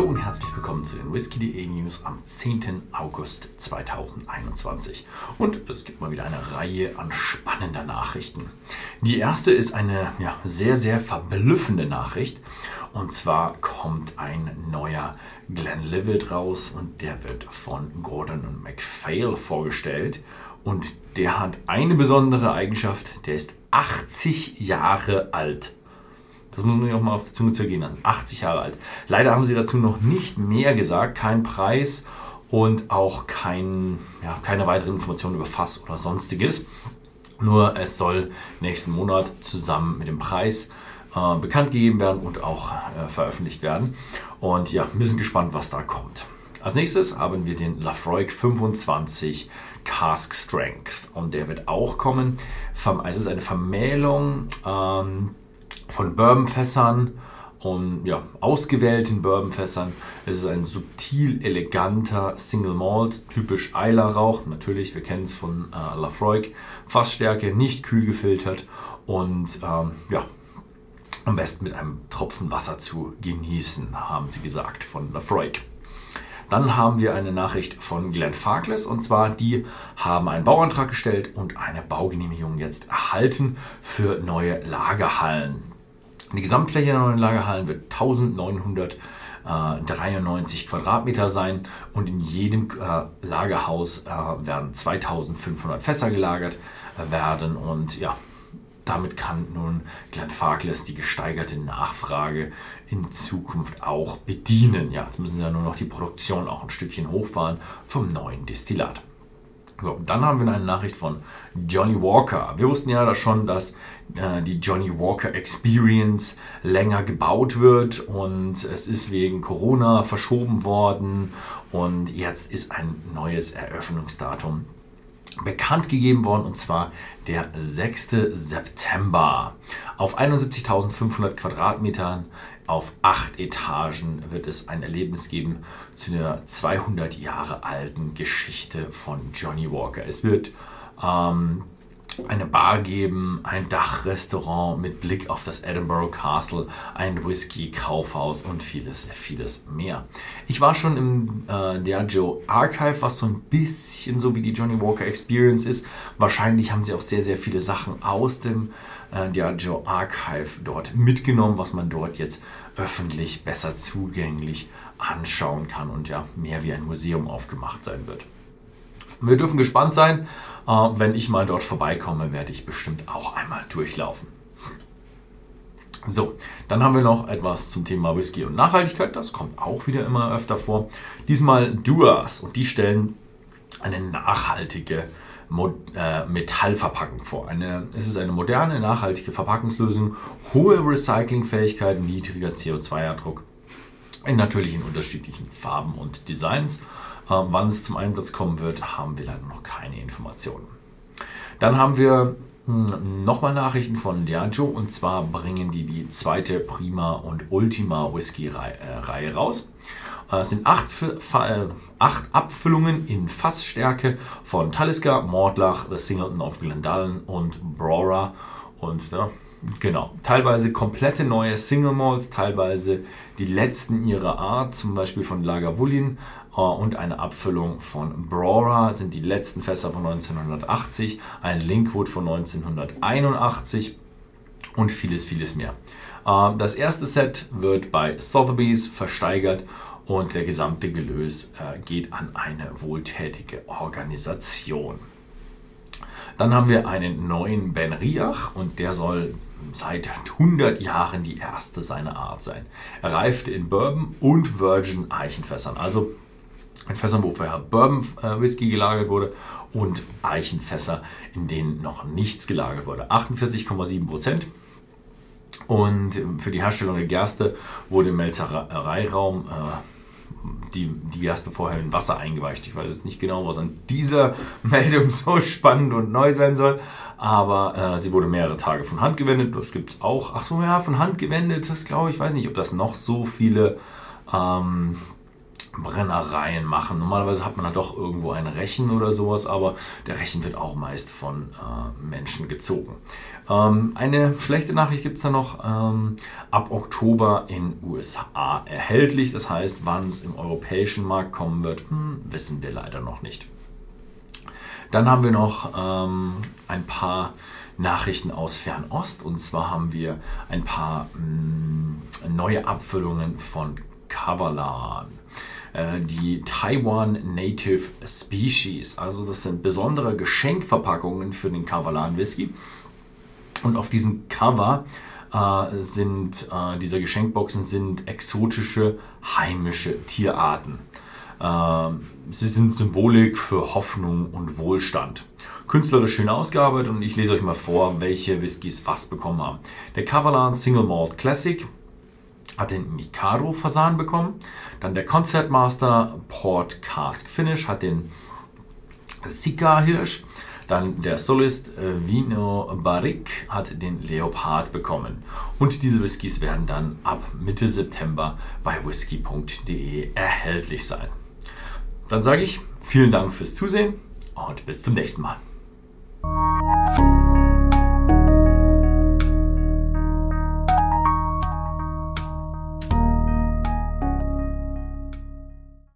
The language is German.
Hallo und herzlich willkommen zu den Whisky.de News am 10. August 2021. Und es gibt mal wieder eine Reihe an spannender Nachrichten. Die erste ist eine ja, sehr, sehr verblüffende Nachricht. Und zwar kommt ein neuer Glenlivet raus und der wird von Gordon und MacPhail vorgestellt. Und der hat eine besondere Eigenschaft, der ist 80 Jahre alt. Das muss man sich auch mal auf die Zunge zergehen lassen. 80 Jahre alt. Leider haben sie dazu noch nicht mehr gesagt, kein Preis und auch kein, ja, keine weiteren Informationen über Fass oder sonstiges. Nur es soll nächsten Monat zusammen mit dem Preis äh, bekannt gegeben werden und auch äh, veröffentlicht werden. Und ja, wir sind gespannt, was da kommt. Als nächstes haben wir den Lafroig 25 Cask Strength und der wird auch kommen. Es ist eine Vermählung ähm, von Bourbonfässern und ja, ausgewählten Bourbonfässern. Es ist ein subtil eleganter Single Malt, typisch Eiler-Rauch. Natürlich, wir kennen es von äh, Lafroig. Fassstärke, nicht kühl gefiltert und ähm, ja, am besten mit einem Tropfen Wasser zu genießen, haben sie gesagt von Lafroig. Dann haben wir eine Nachricht von Glenn Farkless und zwar die haben einen Bauantrag gestellt und eine Baugenehmigung jetzt erhalten für neue Lagerhallen. Die Gesamtfläche der neuen Lagerhallen wird 1993 Quadratmeter sein und in jedem äh, Lagerhaus äh, werden 2500 Fässer gelagert werden und ja, damit kann nun Glenn Farkless die gesteigerte Nachfrage in Zukunft auch bedienen. Ja, jetzt müssen sie ja nur noch die Produktion auch ein Stückchen hochfahren vom neuen Destillat. So, dann haben wir eine Nachricht von Johnny Walker. Wir wussten ja schon, dass äh, die Johnny Walker Experience länger gebaut wird und es ist wegen Corona verschoben worden und jetzt ist ein neues Eröffnungsdatum bekannt gegeben worden und zwar der 6. September. Auf 71.500 Quadratmetern auf acht Etagen wird es ein Erlebnis geben zu der 200 Jahre alten Geschichte von Johnny Walker. Es wird ähm, eine Bar geben, ein Dachrestaurant mit Blick auf das Edinburgh Castle, ein Whisky-Kaufhaus und vieles, vieles mehr. Ich war schon im äh, Diageo Archive, was so ein bisschen so wie die Johnny Walker Experience ist. Wahrscheinlich haben sie auch sehr, sehr viele Sachen aus dem äh, Diageo Archive dort mitgenommen, was man dort jetzt öffentlich besser zugänglich anschauen kann und ja mehr wie ein Museum aufgemacht sein wird. Wir dürfen gespannt sein. Äh, wenn ich mal dort vorbeikomme, werde ich bestimmt auch einmal durchlaufen. So, dann haben wir noch etwas zum Thema Whisky und Nachhaltigkeit. Das kommt auch wieder immer öfter vor. Diesmal Duas und die stellen eine nachhaltige äh, Metallverpackung vor. Eine, es ist eine moderne, nachhaltige Verpackungslösung, hohe Recyclingfähigkeit, niedriger CO2-Abdruck in natürlich in unterschiedlichen Farben und Designs. Ähm, wann es zum Einsatz kommen wird, haben wir leider noch keine Informationen. Dann haben wir hm, nochmal Nachrichten von Diageo und zwar bringen die die zweite Prima und Ultima Whisky-Reihe äh, raus. Äh, es sind acht, äh, acht Abfüllungen in Fassstärke von Talisker, Mordlach, The Singleton of Glendallen und Brora. Und ja, genau, teilweise komplette neue Single Malls, teilweise die letzten ihrer Art, zum Beispiel von Lagavulin, äh, und eine Abfüllung von Brora sind die letzten Fässer von 1980, ein Linkwood von 1981 und vieles, vieles mehr. Äh, das erste Set wird bei Sotheby's versteigert und der gesamte Gelös äh, geht an eine wohltätige Organisation. Dann haben wir einen neuen Ben Riach und der soll seit 100 Jahren die erste seiner Art sein. Er reifte in Bourbon und Virgin Eichenfässern, also in Fässern, wo vorher Bourbon äh, Whisky gelagert wurde und Eichenfässer, in denen noch nichts gelagert wurde. 48,7 Prozent. Und für die Herstellung der Gerste wurde im Melzereiraum äh, die, die Gerste vorher in Wasser eingeweicht. Ich weiß jetzt nicht genau, was an dieser Meldung so spannend und neu sein soll, aber äh, sie wurde mehrere Tage von Hand gewendet. Das gibt es auch. Achso, ja, von Hand gewendet, das glaube ich, weiß nicht, ob das noch so viele ähm, Brennereien machen. Normalerweise hat man dann doch irgendwo ein Rechen oder sowas, aber der Rechen wird auch meist von äh, Menschen gezogen. Ähm, eine schlechte Nachricht gibt es da noch. Ähm, ab Oktober in USA erhältlich. Das heißt, wann es im europäischen Markt kommen wird, hm, wissen wir leider noch nicht. Dann haben wir noch ähm, ein paar Nachrichten aus Fernost. Und zwar haben wir ein paar mh, hm, neue Abfüllungen von Kavalan. Äh, die Taiwan Native Species. Also das sind besondere Geschenkverpackungen für den Kavalan Whisky. Und auf diesem Cover äh, sind äh, dieser Geschenkboxen sind exotische heimische Tierarten. Äh, sie sind Symbolik für Hoffnung und Wohlstand. Künstlerisch schön ausgearbeitet und ich lese euch mal vor, welche Whiskys was bekommen haben. Der Kavalan Single Malt Classic hat den Mikado Fasan bekommen. Dann der Concertmaster Port Cask Finish hat den Sika Hirsch. Dann der Solist äh, Vino Barrique hat den Leopard bekommen. Und diese Whiskys werden dann ab Mitte September bei whisky.de erhältlich sein. Dann sage ich vielen Dank fürs Zusehen und bis zum nächsten Mal.